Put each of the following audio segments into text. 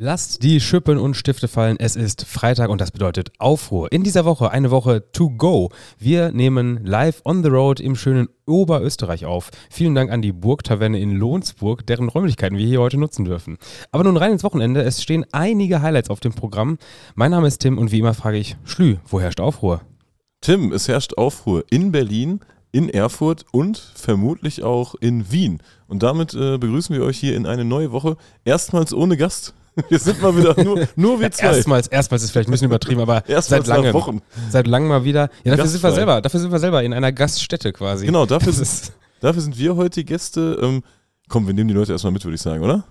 Lasst die Schippen und Stifte fallen. Es ist Freitag und das bedeutet Aufruhr. In dieser Woche eine Woche to go. Wir nehmen live on the road im schönen Oberösterreich auf. Vielen Dank an die Burgtaverne in Lohnsburg, deren Räumlichkeiten wir hier heute nutzen dürfen. Aber nun rein ins Wochenende. Es stehen einige Highlights auf dem Programm. Mein Name ist Tim und wie immer frage ich, Schlü, wo herrscht Aufruhr? Tim, es herrscht Aufruhr in Berlin, in Erfurt und vermutlich auch in Wien. Und damit äh, begrüßen wir euch hier in eine neue Woche. Erstmals ohne Gast. Wir sind mal wieder nur, nur wir zwei. Erstmals, erstmals ist vielleicht ein bisschen übertrieben, aber Erstmals seit langem. Wochen. Seit langem mal wieder. Ja, dafür sind wir selber, dafür sind wir selber in einer Gaststätte quasi. Genau, dafür sind, dafür sind wir heute Gäste. Ähm, komm, wir nehmen die Leute erstmal mit, würde ich sagen, oder?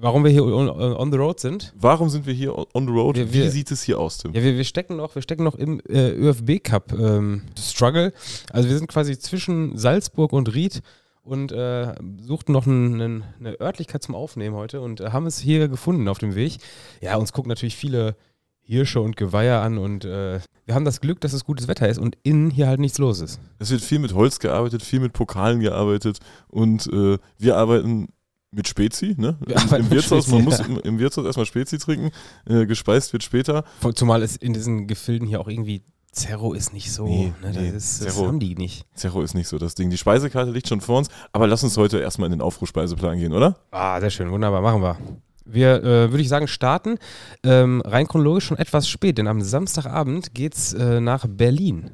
warum wir hier on, on the road sind. Warum sind wir hier on the road? Wir- Wie wir- sieht es hier aus, Tim? Ja, wir, wir stecken noch, wir stecken noch im äh, ÖFB Cup ähm, Struggle. Also wir sind quasi zwischen Salzburg und Ried und äh, suchten noch einen- einen- eine Örtlichkeit zum Aufnehmen heute und äh, haben es hier gefunden auf dem Weg. Ja, uns gucken natürlich viele Hirsche und Geweiher an und äh, wir haben das Glück, dass es gutes Wetter ist und innen hier halt nichts los ist. Es wird viel mit Holz gearbeitet, viel mit Pokalen gearbeitet und äh, wir arbeiten mit Spezi, ne? Wir Im, Im Wirtshaus, Spezi, man muss ja. im, im Wirtshaus erstmal Spezi trinken, äh, gespeist wird später. Zumal es in diesen Gefilden hier auch irgendwie Zerro ist nicht so, Nee, ne, nee, das, ist, das Zerro- haben die nicht. Zerro ist nicht so das Ding. Die Speisekarte liegt schon vor uns, aber lass uns heute erstmal in den Aufrufspeiseplan gehen, oder? Ah, sehr schön, wunderbar, machen wir. Wir, äh, würde ich sagen, starten ähm, rein chronologisch schon etwas spät, denn am Samstagabend geht's äh, nach Berlin.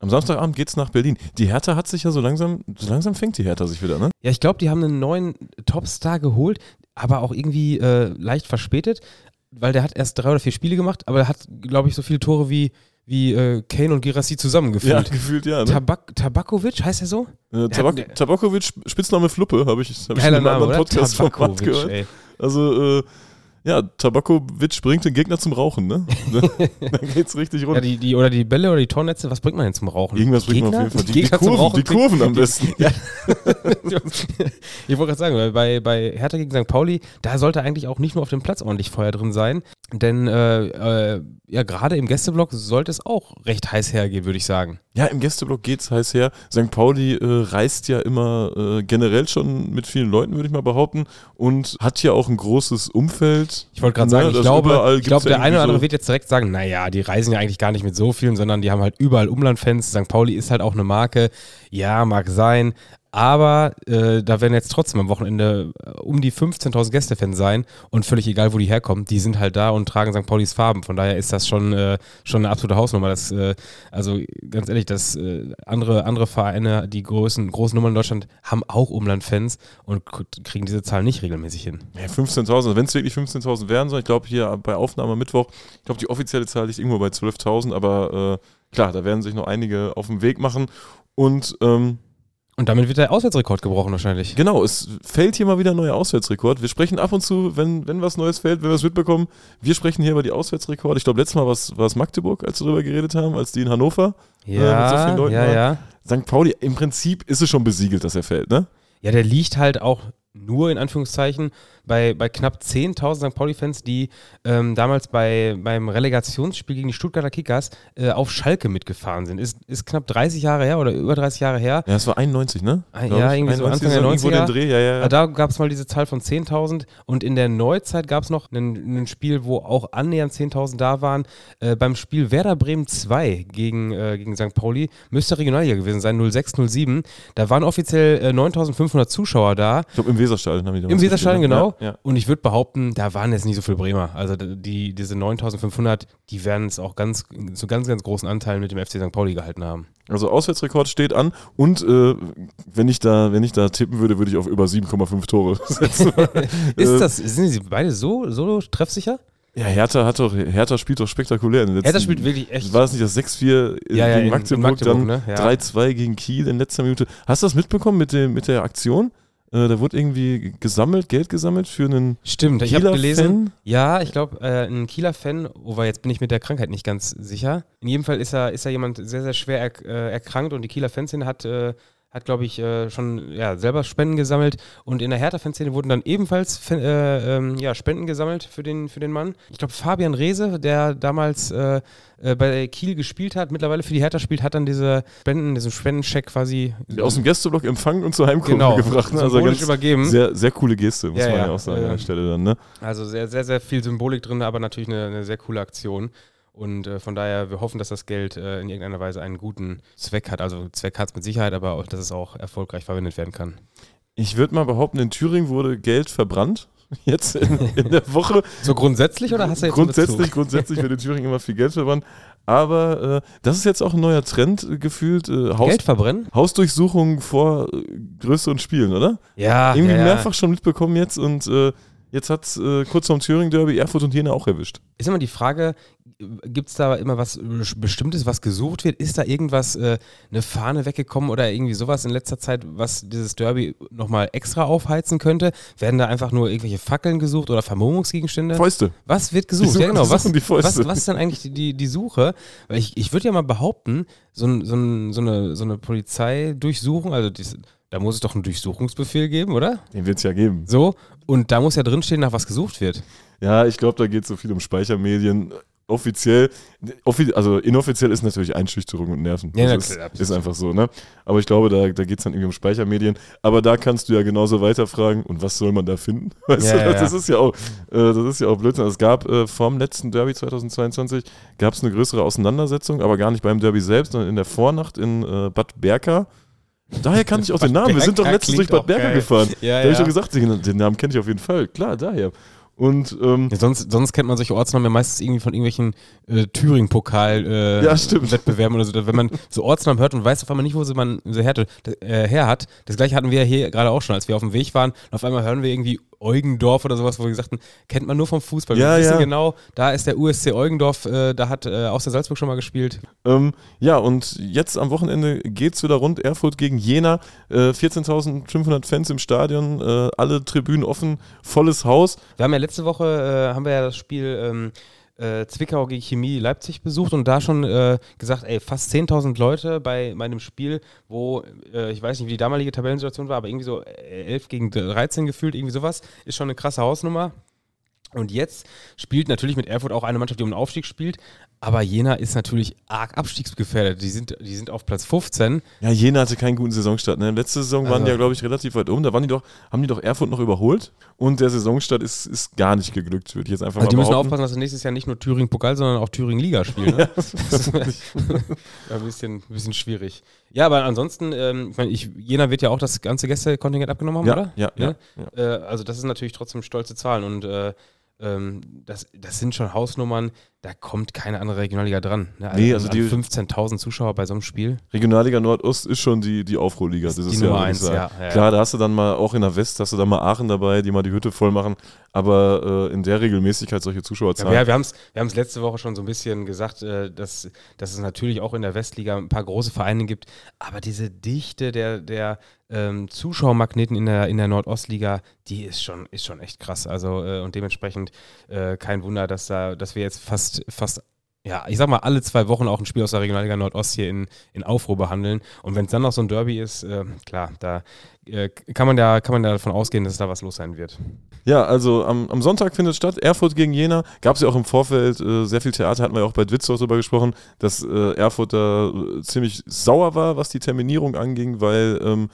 Am Samstagabend geht's nach Berlin. Die Hertha hat sich ja so langsam, so langsam fängt die Hertha sich wieder, ne? Ja, ich glaube, die haben einen neuen Topstar geholt, aber auch irgendwie äh, leicht verspätet, weil der hat erst drei oder vier Spiele gemacht, aber er hat, glaube ich, so viele Tore wie, wie äh, Kane und Girassi Ja, zusammengefühlt. gefühlt ja, ne? Tabak Tabakovic, heißt er so? Äh, Tabak Tabakovic, Spitzname Fluppe, habe ich, hab ich in einem Name, anderen? Podcast-Format Tabakovic, gehört. ey. Also, äh, ja, Tabakovic bringt den Gegner zum Rauchen, ne? da geht's richtig Ja, rund. die, die, oder die Bälle oder die Tornetze, was bringt man denn zum Rauchen? Irgendwas bringt man auf Gegner? jeden Fall. Die, die, Gegner Kurven, Rauchen die Kurven am besten. Ja. ich wollte gerade sagen, bei, bei Hertha gegen St. Pauli, da sollte eigentlich auch nicht nur auf dem Platz ordentlich Feuer drin sein, denn äh, äh, ja, gerade im Gästeblock sollte es auch recht heiß hergehen, würde ich sagen. Ja, im Gästeblock geht's heiß her. St. Pauli äh, reist ja immer äh, generell schon mit vielen Leuten, würde ich mal behaupten, und hat ja auch ein großes Umfeld. Ich wollte gerade sagen, ich glaube, ich glaube, der eine oder andere so- wird jetzt direkt sagen, naja, die reisen ja eigentlich gar nicht mit so vielen, sondern die haben halt überall Umlandfans. St. Pauli ist halt auch eine Marke. Ja, mag sein. Aber äh, da werden jetzt trotzdem am Wochenende äh, um die 15.000 Gästefans sein und völlig egal, wo die herkommen, die sind halt da und tragen St. Paulis Farben. Von daher ist das schon, äh, schon eine absolute Hausnummer. Das, äh, also ganz ehrlich, dass äh, andere, andere Vereine, die großen, großen Nummern in Deutschland, haben auch Umlandfans und kriegen diese Zahlen nicht regelmäßig hin. Ja, 15.000, wenn es wirklich 15.000 wären soll, ich glaube hier bei Aufnahme Mittwoch, ich glaube die offizielle Zahl liegt irgendwo bei 12.000, aber äh, klar, da werden sich noch einige auf den Weg machen und ähm, Und damit wird der Auswärtsrekord gebrochen wahrscheinlich. genau, es fällt hier mal wieder ein neuer Auswärtsrekord. Wir sprechen ab und zu, wenn, wenn was Neues fällt, wenn wir es mitbekommen, wir sprechen hier über die Auswärtsrekorde. Ich glaube, letztes Mal war es- Magdeburg, als wir darüber geredet haben, als die in Hannover. mit so Ja, vielen Leuten ja, war. ja. St. Pauli, im Prinzip ist es schon besiegelt, dass er fällt, ne? Ja, der liegt halt auch nur in Anführungszeichen bei, bei knapp 10.000 St. Pauli-Fans, die ähm, damals bei, beim Relegationsspiel gegen die Stuttgarter Kickers äh, auf Schalke mitgefahren sind. Ist, ist knapp 30 Jahre her oder über 30 Jahre her. Ja, es war 91, ne? Ah, Glaub ja, irgendwie so 91 Anfang der irgendwo 90er. den Dreh, ja, ja. ja. Da gab es mal diese Zahl von 10.000 und in der Neuzeit gab es noch ein, ein Spiel, wo auch annähernd 10.000 da waren. Äh, beim Spiel Werder Bremen 2 gegen, äh, gegen St. Pauli, müsste Regionalliga gewesen sein, 06-07. Da waren offiziell äh, 9.500 Zuschauer da. Ich glaube, im Weserstadion haben die Im Weserstadion, ne? genau. Ja, ja. Und ich würde behaupten, da waren jetzt nicht so viele Bremer. Also die, diese 9500, die werden es auch ganz, zu ganz, ganz großen Anteilen mit dem FC St. Pauli gehalten haben. Also Auswärtsrekord steht an und äh, wenn ich da, wenn ich da tippen würde, würde ich auf über 7,5 Tore setzen. Ist das, sind sie beide so, so treffsicher? Ja, Hertha hat doch, Hertha spielt doch spektakulär in den letzten. Hertha spielt wirklich echt. War das nicht das 6-4 Ja, ja, gegen in- Magdeburg, Magdeburg, dann ne? Ja. 3-2 gegen Kiel in letzter Minute. Hast du das mitbekommen mit, dem, mit der Aktion? Äh, da wurde irgendwie gesammelt, Geld gesammelt für einen Stimmt, ich habe Kieler gelesen. Fan? Ja, ich glaube, äh, ein Kieler Fan, wobei jetzt bin ich mit der Krankheit nicht ganz sicher. In jedem Fall ist er, ist er jemand sehr, sehr schwer erk äh, erkrankt und die Kieler Fanszene hat, äh, hat, glaube ich, äh, schon ja, selber Spenden gesammelt. Und in der Hertha-Fanszene wurden dann ebenfalls äh, ähm, ja, Spenden gesammelt für den, für den Mann. Ich glaube, Fabian Rehse, der damals äh, äh, bei Kiel gespielt hat, mittlerweile für die Hertha spielt, hat dann diese Spenden, diesen Spendencheck quasi aus dem Gästeblock empfangen und zur Heimkurve genau, gebracht. Ne? Also ganz übergeben. Sehr, sehr coole Geste, muss Ja, man ja, ja auch sagen an der Stelle dann. Ne? Also sehr, sehr, sehr viel Symbolik drin, aber natürlich eine, eine sehr coole Aktion. Und äh, von daher, wir hoffen, dass das Geld äh, in irgendeiner Weise einen guten Zweck hat. Also Zweck hat es mit Sicherheit, aber auch, dass es auch erfolgreich verwendet werden kann. Ich würde mal behaupten, in Thüringen wurde Geld verbrannt. Jetzt in, in der Woche. So grundsätzlich oder hast du jetzt grundsätzlich, grundsätzlich wird in Thüringen immer viel Geld verbrannt. Aber äh, das ist jetzt auch ein neuer Trend äh, gefühlt. Äh, Haus, Geld verbrennen? Hausdurchsuchungen vor äh, größeren Spielen, oder? Ja, Irgendwie ja, ja. mehrfach schon mitbekommen jetzt und äh, jetzt hat äh, kurz vorm Thüringen-Derby Erfurt und Jena auch erwischt. Ist immer die Frage, gibt es da immer was Bestimmtes, was gesucht wird? Ist da irgendwas, äh, eine Fahne weggekommen oder irgendwie sowas in letzter Zeit, was dieses Derby nochmal extra aufheizen könnte? Werden da einfach nur irgendwelche Fackeln gesucht oder Vermummungsgegenstände? Fäuste. Was wird gesucht? suchen- ja, genau. die Was, die was, was ist denn eigentlich die, die, die Suche? Weil ich, ich würde ja mal behaupten, so, ein, so, ein, so, eine, so eine Polizeidurchsuchung, also dies, da muss es doch einen Durchsuchungsbefehl geben, oder? Den wird es ja geben. So. Und da muss ja drinstehen, nach was gesucht wird. Ja, ich glaube, da geht es so viel um Speichermedien. Offiziell, offi also inoffiziell ist natürlich Einschüchterung und Nerven. Ja, das na ist, klar. ist einfach so, ne? Aber ich glaube, da, da geht es dann irgendwie um Speichermedien. Aber da kannst du ja genauso weiterfragen, und was soll man da finden? Weißt Ja, du, ja, das ist ja auch, äh, das ist ja auch Blödsinn. Es gab äh, vorm letzten Derby 2022 gab es eine größere Auseinandersetzung, aber gar nicht beim Derby selbst, sondern in der Vornacht in äh, Bad Berka. Daher kannte ich auch den Namen. Wir sind doch letztens durch Bad Berka geil. gefahren. Ja, da habe ich doch gesagt, den, den Namen kenne ich auf jeden Fall. Klar, daher. Und ähm, Ja, sonst, sonst kennt man solche Ortsnamen ja meistens irgendwie von irgendwelchen äh, Thüringen-Pokal-Wettbewerben Ja, stimmt. oder so. Wenn man so Ortsnamen hört und weiß auf einmal nicht, wo sie man sie her, äh, her hat. Das gleiche hatten wir ja hier gerade auch schon, als wir auf dem Weg waren. Und auf einmal hören wir irgendwie Eugendorf oder sowas, wo wir gesagt haben, kennt man nur vom Fußball. Ja, wir wissen ja. genau, da ist der USC Eugendorf, äh, da hat äh, aus der Salzburg schon mal gespielt. Ähm, ja, und jetzt am Wochenende geht es wieder rund. Erfurt gegen Jena. Äh, 14.500 Fans im Stadion, äh, alle Tribünen offen, volles Haus. Wir haben ja letzte Woche, äh, haben wir ja das Spiel ähm, äh, Zwickau gegen Chemie Leipzig besucht und da schon äh, gesagt, ey, fast 10.000 Leute bei meinem Spiel, wo, äh, ich weiß nicht, wie die damalige Tabellensituation war, aber irgendwie so äh, 11 gegen 13 gefühlt, irgendwie sowas, ist schon eine krasse Hausnummer. Und jetzt spielt natürlich mit Erfurt auch eine Mannschaft, die um den Aufstieg spielt, aber Jena ist natürlich arg abstiegsgefährdet. Die sind, die sind auf Platz 15. Ja, Jena hatte keinen guten Saisonstart. Ne? Letzte Saison waren Also- die ja, glaube ich, relativ weit oben. Da waren die doch, haben die doch Erfurt noch überholt. Und der Saisonstart ist, ist gar nicht geglückt, würde ich jetzt einfach Also die mal müssen behaupten. aufpassen, dass sie nächstes Jahr nicht nur Thüringen-Pokal, sondern auch Thüringen-Liga spielen. Ne? Ja, ein bisschen, ein bisschen schwierig. Ja, aber ansonsten, ähm, ich meine, ich, Jena wird ja auch das ganze Gästekontingent abgenommen haben, Ja, oder? ja, ja, Äh, also das ist natürlich trotzdem stolze Zahlen und äh, ähm, das, das sind schon Hausnummern, da kommt keine andere Regionalliga dran. Ne? Nee, also die- 15.000 Zuschauer bei so einem Spiel. Regionalliga Nordost ist schon die, die Aufruhrliga. Ist dieses die Jahr, Nummer ich eins, ja, ja, Klar, da hast du dann mal, auch in der West, hast du dann mal Aachen dabei, die mal die Hütte voll machen. Aber äh, in der Regelmäßigkeit solche Ja, Zuschauerzahlen. wir wir haben es wir haben's letzte Woche schon so ein bisschen gesagt, äh, dass, dass es natürlich auch in der Westliga ein paar große Vereine gibt, aber diese Dichte der, der ähm, Zuschauermagneten in der, in der Nordostliga, die ist schon, ist schon echt krass. Also äh, und dementsprechend äh, kein Wunder, dass da, dass wir jetzt fast, fast ja, ich sag mal, alle zwei Wochen auch ein Spiel aus der Regionalliga Nordost hier in, in Aufruhr behandeln. Und wenn es dann noch so ein Derby ist, äh, klar, da äh, kann, man da, kann man da davon ausgehen, dass da was los sein wird. Ja, also am, am Sonntag findet statt, Erfurt gegen Jena. Gab es ja auch im Vorfeld äh, sehr viel Theater, hatten wir ja auch bei Dwitzow darüber gesprochen, dass äh, Erfurt da äh, ziemlich sauer war, was die Terminierung anging, weil ähm,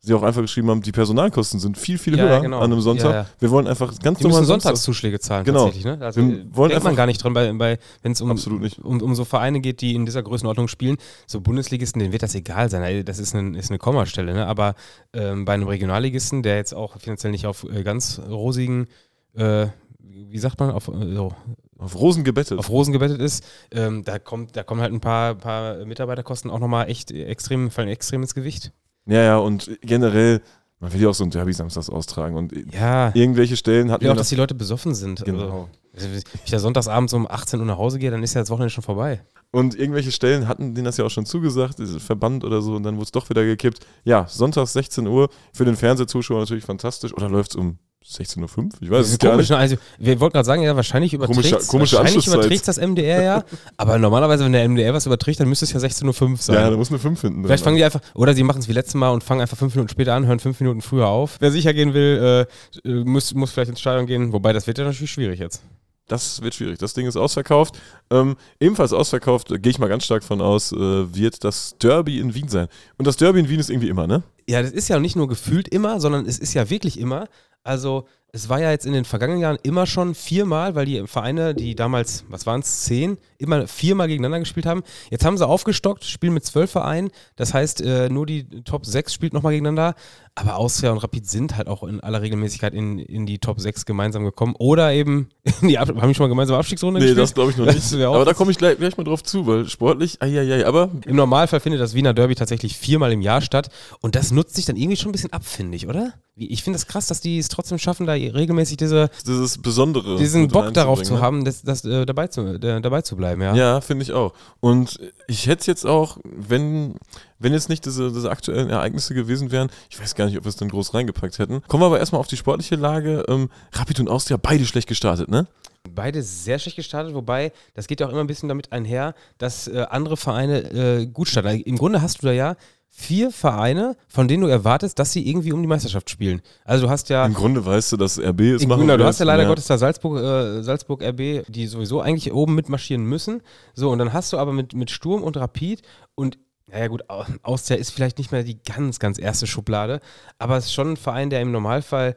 sie auch einfach geschrieben haben, die Personalkosten sind viel, viel Ja, höher ja, genau. an einem Sonntag. Ja. Wir wollen einfach ganz Die müssen normal Sonntagszuschläge zahlen Genau. tatsächlich, ne? Also Wir wollen denkt man gar nicht dran, bei, bei, wenn es um, um, um so Vereine geht, die in dieser Größenordnung spielen. So Bundesligisten, denen wird das egal sein. Das ist, ein, ist eine Kommastelle, ne? Aber ähm, bei einem Regionalligisten, der jetzt auch finanziell nicht auf äh, ganz rosigen, äh, wie sagt man, auf, äh, so, Auf Rosen gebettet. auf Rosen gebettet ist, ähm, da kommt, da kommen halt ein paar, paar Mitarbeiterkosten auch nochmal echt extrem, fallen extrem ins Gewicht. Ja, ja, und generell, man will ja auch so ein Derby samstags austragen und Ja. irgendwelche Stellen hatten Ja, wir auch, dass die Leute besoffen sind. Genau. Also, wenn ich da sonntagsabends um 18 Uhr nach Hause gehe, dann ist ja das Wochenende schon vorbei. Und irgendwelche Stellen hatten denen das ja auch schon zugesagt, Verband oder so, und dann wurde es doch wieder gekippt. Ja, sonntags 16 Uhr, für den Fernsehzuschauer natürlich fantastisch. Oder läuft es um 16.05 Uhr? Ich weiß es gar nicht. also wir wollten gerade sagen, ja, wahrscheinlich überträgt Komische- komische wahrscheinlich Anschlusszeit. überträgt's das MDR ja, aber normalerweise, wenn der MDR was überträgt, dann müsste es ja 16.05 Uhr sein. Ja, da muss eine 5 hinten Vielleicht fangen die einfach, oder sie machen es wie letztes Mal und fangen einfach fünf Minuten später an, hören fünf Minuten früher auf. Wer sicher gehen will, äh, äh, muss, muss vielleicht ins Stadion gehen, wobei das wird ja natürlich schwierig jetzt. Das wird schwierig. Das Ding ist ausverkauft. Ähm, ebenfalls ausverkauft, gehe ich mal ganz stark von aus, äh, wird das Derby in Wien sein. Und das Derby in Wien ist irgendwie immer, ne? Ja, das ist ja nicht nur gefühlt immer, sondern es ist ja wirklich immer. Also es war ja jetzt in den vergangenen Jahren immer schon viermal, weil die Vereine, die damals, was waren es, zehn, immer viermal gegeneinander gespielt haben. Jetzt haben sie aufgestockt, spielen mit zwölf Vereinen. Das heißt, äh, nur die Top 6 spielt nochmal gegeneinander. Aber Austria und Rapid sind halt auch in aller Regelmäßigkeit in, in die Top 6 gemeinsam gekommen. Oder eben die Ab haben die schon mal gemeinsam Abstiegsrunde Nee, gespielt? das glaube ich noch Das nicht. Aber da komme ich gleich, gleich mal drauf zu, weil sportlich, eieiei, aber Im Normalfall findet das Wiener Derby tatsächlich viermal im Jahr statt. Und das nutzt sich dann irgendwie schon ein bisschen ab, finde ich, oder? Ich finde es krass, dass die es trotzdem schaffen, da regelmäßig diese, dieses Besondere. diesen Bock darauf zu ne? haben, das, das, äh, dabei, zu, äh, dabei zu bleiben, ja. Ja, finde ich auch. Und ich hätte es jetzt auch, wenn, wenn jetzt nicht diese, diese aktuellen Ereignisse gewesen wären, ich weiß gar nicht, ob wir es dann groß reingepackt hätten. Kommen wir aber erstmal auf die sportliche Lage. Ähm, Rapid und Austria, beide schlecht gestartet, ne? Beide sehr schlecht gestartet, wobei das geht ja auch immer ein bisschen damit einher, dass äh, andere Vereine äh, gut starten. Also Im Grunde hast du da ja vier Vereine, von denen du erwartest, dass sie irgendwie um die Meisterschaft spielen. Also du hast ja Im Grunde weißt du, dass RB es machen Grunde, du hast ja leider Gottes da Salzburg, äh, Salzburg RB, die sowieso eigentlich oben mitmarschieren müssen. So, und dann hast du aber mit, mit Sturm und Rapid und naja gut, Au- Austria ist vielleicht nicht mehr die ganz, ganz erste Schublade, aber es ist schon ein Verein, der im Normalfall,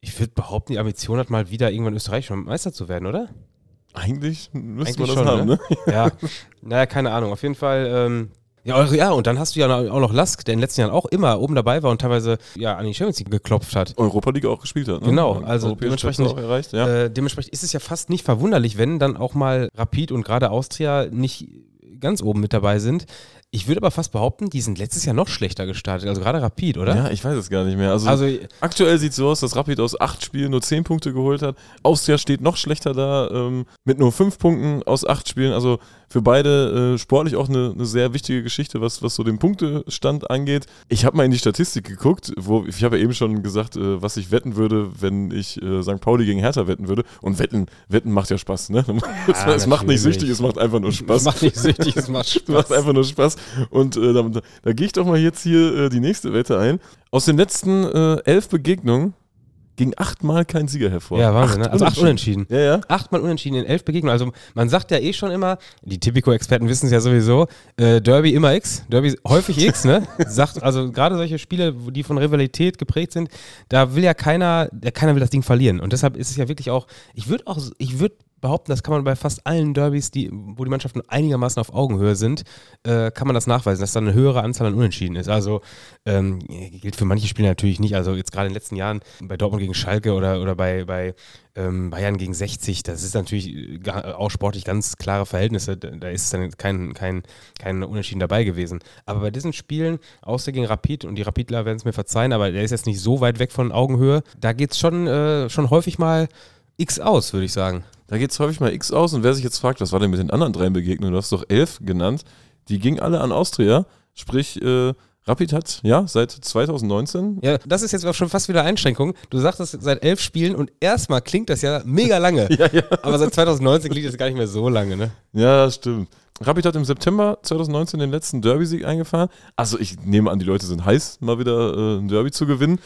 ich würde behaupten, die Ambition hat, mal wieder irgendwann österreichischer Meister zu werden, oder? Eigentlich müsste man das schon, haben, ne? ne? Ja, naja, keine Ahnung. Auf jeden Fall, ähm, ja, ja, und dann hast du ja auch noch Lask, der in den letzten Jahren auch immer oben dabei war und teilweise ja an die Champions League geklopft hat. Europa League auch gespielt hat. Ne? Genau, also dementsprechend- auch erreicht, ja. Äh, dementsprechend ist es ja fast nicht verwunderlich, wenn dann auch mal Rapid und gerade Austria nicht ganz oben mit dabei sind. Ich würde aber fast behaupten, die sind letztes Jahr noch schlechter gestartet, also gerade Rapid, oder? Ja, ich weiß es gar nicht mehr. Also, Also aktuell sieht es so aus, dass Rapid aus acht Spielen nur zehn Punkte geholt hat. Austria steht noch schlechter da ähm, mit nur fünf Punkten aus acht Spielen. Also für beide äh, sportlich auch eine, eine sehr wichtige Geschichte, was, was so den Punktestand angeht. Ich habe mal in die Statistik geguckt, wo ich habe ja eben schon gesagt, äh, was ich wetten würde, wenn ich äh, St. Pauli gegen Hertha wetten würde. Und wetten, wetten macht ja Spaß, ne? es, es macht nicht süchtig, es macht einfach nur es Spaß. macht nicht süchtig, es macht Spaß. macht einfach nur Spaß. Und äh, da, da gehe ich doch mal jetzt hier äh, die nächste Wette ein. Aus den letzten äh, elf Begegnungen ging achtmal kein Sieger hervor. ja, Wahnsinn, ne? Also acht Unentschieden. Ja, ja. Achtmal unentschieden in elf Begegnungen. Also man sagt ja eh schon immer, die Tipico-Experten wissen es ja sowieso, äh, Derby immer X, Derby häufig X, ne? Sagt, also gerade solche Spiele, die von Rivalität geprägt sind, da will ja keiner, der keiner will das Ding verlieren. Und deshalb ist es ja wirklich auch, ich würde auch, ich würde behaupten, das kann man bei fast allen Derbys, die, wo die Mannschaften einigermaßen auf Augenhöhe sind, äh, kann man das nachweisen, dass da eine höhere Anzahl an Unentschieden ist. Also ähm, gilt für manche Spiele natürlich nicht. Also jetzt gerade in den letzten Jahren bei Dortmund gegen Schalke oder, oder bei, bei ähm, Bayern gegen 60, das ist natürlich auch sportlich ganz klare Verhältnisse. Da da ist dann kein, kein, kein Unentschieden dabei gewesen. Aber bei diesen Spielen, außer gegen Rapid, und die Rapidler werden es mir verzeihen, aber der ist jetzt nicht so weit weg von Augenhöhe, da geht es schon, äh, schon häufig mal X aus, würde ich sagen. Da geht es häufig mal X aus. Und wer sich jetzt fragt, was war denn mit den anderen drei Begegnungen? Du hast doch elf genannt. Die gingen alle an Austria. Sprich, äh, Rapid hat, ja, seit 2019 Ja, das ist jetzt auch schon fast wieder Einschränkung. Du sagtest seit elf Spielen und erstmal klingt das ja mega lange. Ja, ja. Aber seit 2019 klingt das gar nicht mehr so lange, ne? Ja, stimmt. Rapid hat im September 2019 den letzten Derby-Sieg eingefahren. Also ich nehme an, die Leute sind heiß, mal wieder äh, ein Derby zu gewinnen.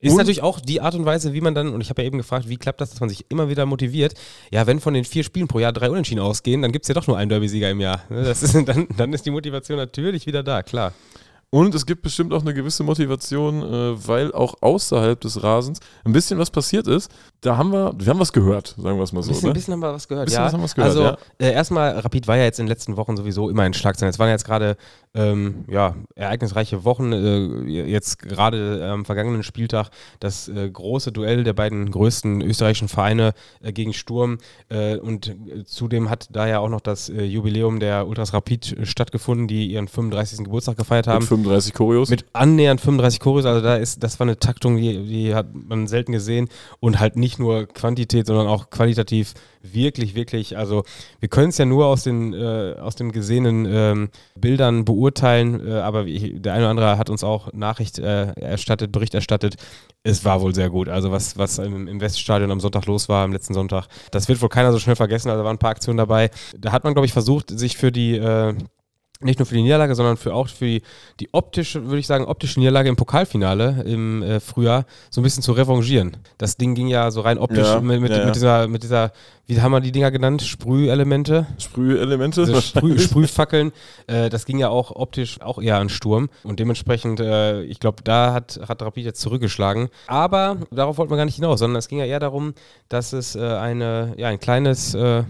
Ist Und- natürlich auch die Art und Weise, wie man dann, und ich habe ja eben gefragt, wie klappt das, dass man sich immer wieder motiviert. Ja, wenn von den vier Spielen pro Jahr drei Unentschieden ausgehen, dann gibt es ja doch nur einen Derby-Sieger im Jahr. Ne, Das ist, dann, dann ist die Motivation natürlich wieder da, klar. Und es gibt bestimmt auch eine gewisse Motivation, äh, weil auch außerhalb des Rasens ein bisschen was passiert ist. Da haben wir, wir haben was gehört, sagen wir es mal Ein so. bisschen, ne? bisschen haben wir was gehört. Bisschen ja. was haben wir was gehört, also ja. äh, erstmal, Rapid war ja jetzt in den letzten Wochen sowieso immer in Schlagzeilen. Es waren jetzt gerade ähm, ja, ereignisreiche Wochen. Äh, jetzt gerade am vergangenen Spieltag das äh, große Duell der beiden größten österreichischen Vereine äh, gegen Sturm. Äh, und zudem hat da ja auch noch das Jubiläum der Ultras Rapid stattgefunden, die ihren 35. Geburtstag gefeiert haben. Mit 35 Choreos. Mit annähernd 35 Choreos, also da ist, das war eine Taktung, die, die hat man selten gesehen und halt nicht nur Quantität, sondern auch qualitativ wirklich, wirklich, also wir können es ja nur aus den, äh, aus den gesehenen ähm, Bildern beurteilen, äh, aber ich, der eine oder andere hat uns auch Nachricht äh, erstattet, Bericht erstattet. Es war wohl sehr gut. Also was, was im, im Weststadion am Sonntag los war, am letzten Sonntag, das wird wohl keiner so schnell vergessen. Also da waren ein paar Aktionen dabei. Da hat man, glaube ich, versucht, sich für die äh, nicht nur für die Niederlage, sondern für auch für die, die optische, würde ich sagen, optische Niederlage im Pokalfinale im äh, Frühjahr so ein bisschen zu revanchieren. Das Ding ging ja so rein optisch Ja, mit, mit, ja, ja. mit, dieser, mit dieser, wie haben wir die Dinger genannt? Sprühelemente. Sprühelemente. Sprüh, Sprühfackeln, äh, das ging ja auch optisch auch eher an Sturm. Und dementsprechend, äh, ich glaube, da hat, hat Rapid jetzt zurückgeschlagen. Aber darauf wollten wir gar nicht hinaus, sondern es ging ja eher darum, dass es äh, eine, ja, ein kleines, äh,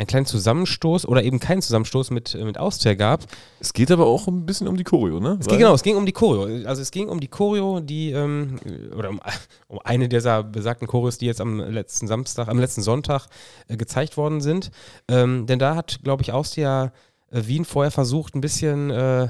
einen kleinen Zusammenstoß oder eben keinen Zusammenstoß mit, äh, mit Austria gab. Es geht aber auch ein bisschen um die Choreo, ne? Es ging, genau, es ging um die Choreo. Also es ging um die Choreo, die, ähm, oder um, um eine dieser besagten Choreos, die jetzt am letzten Samstag, am letzten Sonntag äh, gezeigt worden sind. Ähm, denn da hat, glaube ich, Austria äh, Wien vorher versucht, ein bisschen äh,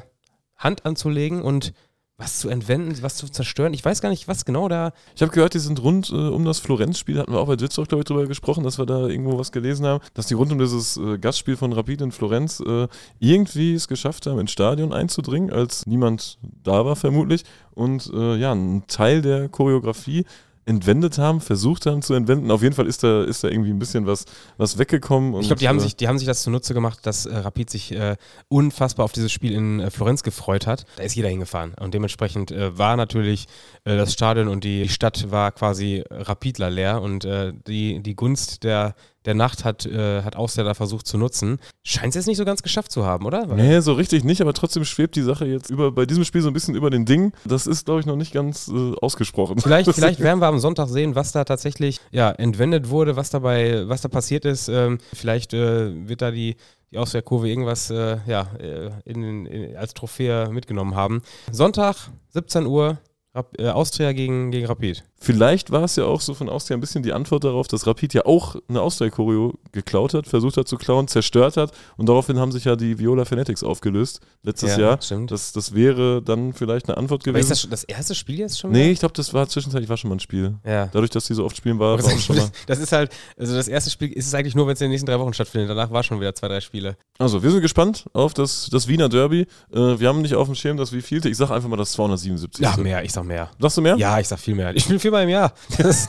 Hand anzulegen und was zu entwenden, was zu zerstören. Ich weiß gar nicht, was genau da. Ich habe gehört, die sind rund äh, um das Florenz-Spiel, hatten wir auch bei Ditzoch, glaube ich, drüber gesprochen, dass wir da irgendwo was gelesen haben, dass die rund um dieses äh, Gastspiel von Rapid in Florenz äh, irgendwie es geschafft haben, ins Stadion einzudringen, als niemand da war vermutlich und äh, ja, einen Teil der Choreografie entwendet haben, versucht haben zu entwenden. Auf jeden Fall ist da, ist da irgendwie ein bisschen was, was weggekommen. Und, Ich glaube, die, haben äh, sich, die haben sich das zunutze gemacht, dass äh, Rapid sich äh, unfassbar auf dieses Spiel in äh, Florenz gefreut hat. Da ist jeder hingefahren. Und dementsprechend äh, war natürlich äh, das Stadion und die, Stadt war quasi Rapidler leer. Und die, die Gunst der, der Nacht hat, äh, hat Austria da versucht zu nutzen. Scheint es jetzt nicht so ganz geschafft zu haben, oder? Nee, so richtig nicht, aber trotzdem schwebt die Sache jetzt über, bei diesem Spiel so ein bisschen über den Ding. Das ist, glaube ich, noch nicht ganz äh, ausgesprochen. Vielleicht, vielleicht werden wir am Sonntag sehen, was da tatsächlich ja, entwendet wurde, was dabei, was da passiert ist. Ähm, vielleicht äh, wird da die, die Austria-Kurve irgendwas äh, ja, äh, in, in, als Trophäe mitgenommen haben. Sonntag, 17 Uhr, Rap, äh, Austria gegen, gegen Rapid. Vielleicht war es ja auch so von Austria ein bisschen die Antwort darauf, dass Rapid ja auch eine Austria-Choreo geklaut hat, versucht hat zu klauen, zerstört hat und daraufhin haben sich ja die Viola Fanatics aufgelöst letztes Ja, Jahr. stimmt. Das, das wäre dann vielleicht eine Antwort Aber ist gewesen. das schon das erste Spiel jetzt schon? nee, ich glaube, das war zwischenzeitlich war schon mal ein Spiel. Ja. Dadurch, dass die so oft spielen, war, Aber war auch schon mal. das, ist halt, also das erste Spiel ist es eigentlich nur, wenn es in den nächsten drei Wochen stattfindet. Danach war schon wieder zwei, drei Spiele. Also, wir sind gespannt auf das, das Wiener Derby. Äh, wir haben nicht auf dem Schirm, das wie vielte. Ich sage einfach mal das 277. Ja, mehr, ich sag mehr. Sagst du mehr? Ja, ich sag viel mehr. Ich spiele viermal im Jahr. Das,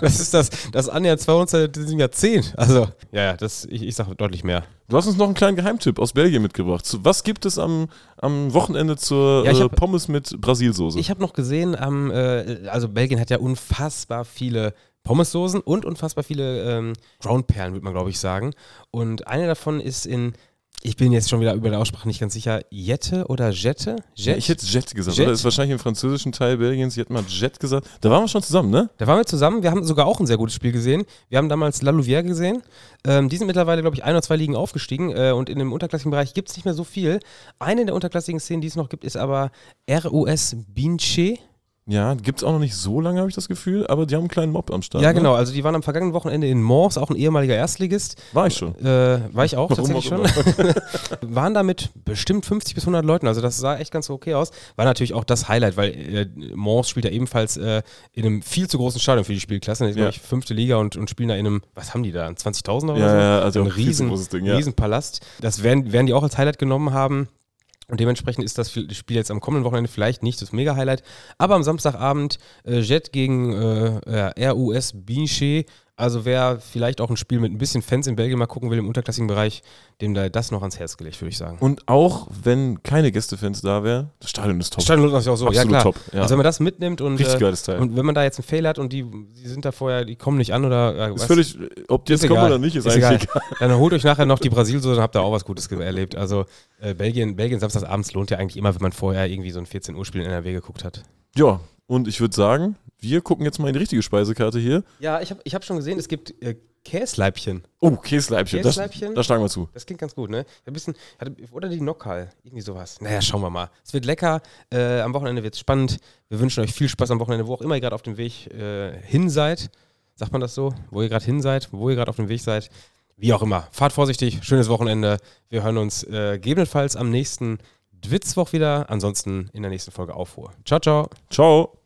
das ist das, das annähernd 200 in diesem Jahrzehnt. Also, ja, ja, das, ich, ich sag deutlich mehr. Du hast uns noch einen kleinen Geheimtipp aus Belgien mitgebracht. Was gibt es am, am Wochenende zur Ja, äh, hab- Pommes mit Brasilsoße? Ich habe noch gesehen, am, äh, also Belgien hat ja unfassbar viele Pommessoßen und unfassbar viele ähm, Groundperlen, würde man glaube ich sagen. Und eine davon ist in, ich bin jetzt schon wieder über der Aussprache nicht ganz sicher, Jette oder Jette? Ja, Jet? ich hätte Jet gesagt, Jet? oder? Ist wahrscheinlich im französischen Teil Belgiens. Ich hätte mal Jet gesagt. Da waren wir schon zusammen, ne? Da waren wir zusammen. Wir haben sogar auch ein sehr gutes Spiel gesehen. Wir haben damals La Louvière gesehen. Ähm, die sind mittlerweile, glaube ich, ein oder zwei Ligen aufgestiegen. Äh, und in dem unterklassigen Bereich gibt es nicht mehr so viel. Eine der unterklassigen Szenen, die es noch gibt, ist aber RUS Binche. Ja, gibt es auch noch nicht so lange, habe ich das Gefühl. Aber die haben einen kleinen Mob am Start. Ja, ne? genau. Also die waren am vergangenen Wochenende in Mons, auch ein ehemaliger Erstligist. War ich schon. Äh, war ich auch Warum tatsächlich auch schon. Waren da mit bestimmt 50 bis 100 Leuten. Also das sah echt ganz okay aus. War natürlich auch das Highlight, weil äh, Mons spielt ja ebenfalls äh, in einem viel zu großen Stadion für die Spielklasse. Das ist, Ja. glaube ich, fünfte Liga und, und spielen da in einem, was haben die da, 20.000 oder Ja, so? ja, also ein riesen, großes Ding, ja. riesen Palast. Das werden, werden die auch als Highlight genommen haben. Und dementsprechend ist das Spiel jetzt am kommenden Wochenende vielleicht nicht das Mega-Highlight. Aber am Samstagabend äh, Jet gegen äh, ja, RUS Binche. Also wer vielleicht auch ein Spiel mit ein bisschen Fans in Belgien mal gucken will im unterklassigen Bereich, dem da das noch ans Herz gelegt, würde ich sagen. Und auch wenn keine Gästefans da wären, das Stadion ist top. Das Stadion lohnt sich auch so, ja Absolut klar. top, ja. Also wenn man das mitnimmt und, Richtig äh, geiles Teil. und wenn man da jetzt einen Fehler hat und die, die sind da vorher, die kommen nicht an oder äh, ist was- völlig, ob die jetzt Ist kommen oder nicht, ist, Ist eigentlich egal. egal. Dann holt euch nachher noch die Brasilsoße, dann habt ihr auch was Gutes erlebt. Also äh, Belgien, Belgien samstagsabends lohnt ja eigentlich immer, wenn man vorher irgendwie so ein 14 Uhr Spiel in NRW geguckt hat. Ja, und ich würde sagen, wir gucken jetzt mal in die richtige Speisekarte hier. Ja, ich habe ich hab schon gesehen, es gibt äh, Käsleibchen. Oh, Käsleibchen. Das, Käsleibchen? da schlagen wir zu. Das klingt ganz gut, ne? Ein bisschen, oder die Nockal, irgendwie sowas. Naja, schauen wir mal. Es wird lecker. Äh, am Wochenende wird es spannend. Wir wünschen euch viel Spaß am Wochenende, wo auch immer ihr gerade auf dem Weg äh, hin seid. Sagt man das so? Wo ihr gerade hin seid, wo ihr gerade auf dem Weg seid. Wie auch immer. Fahrt vorsichtig, schönes Wochenende. Wir hören uns äh, gegebenenfalls am nächsten Dwitzwoch wieder. Ansonsten in der nächsten Folge Aufruhr. Ciao, ciao. Ciao.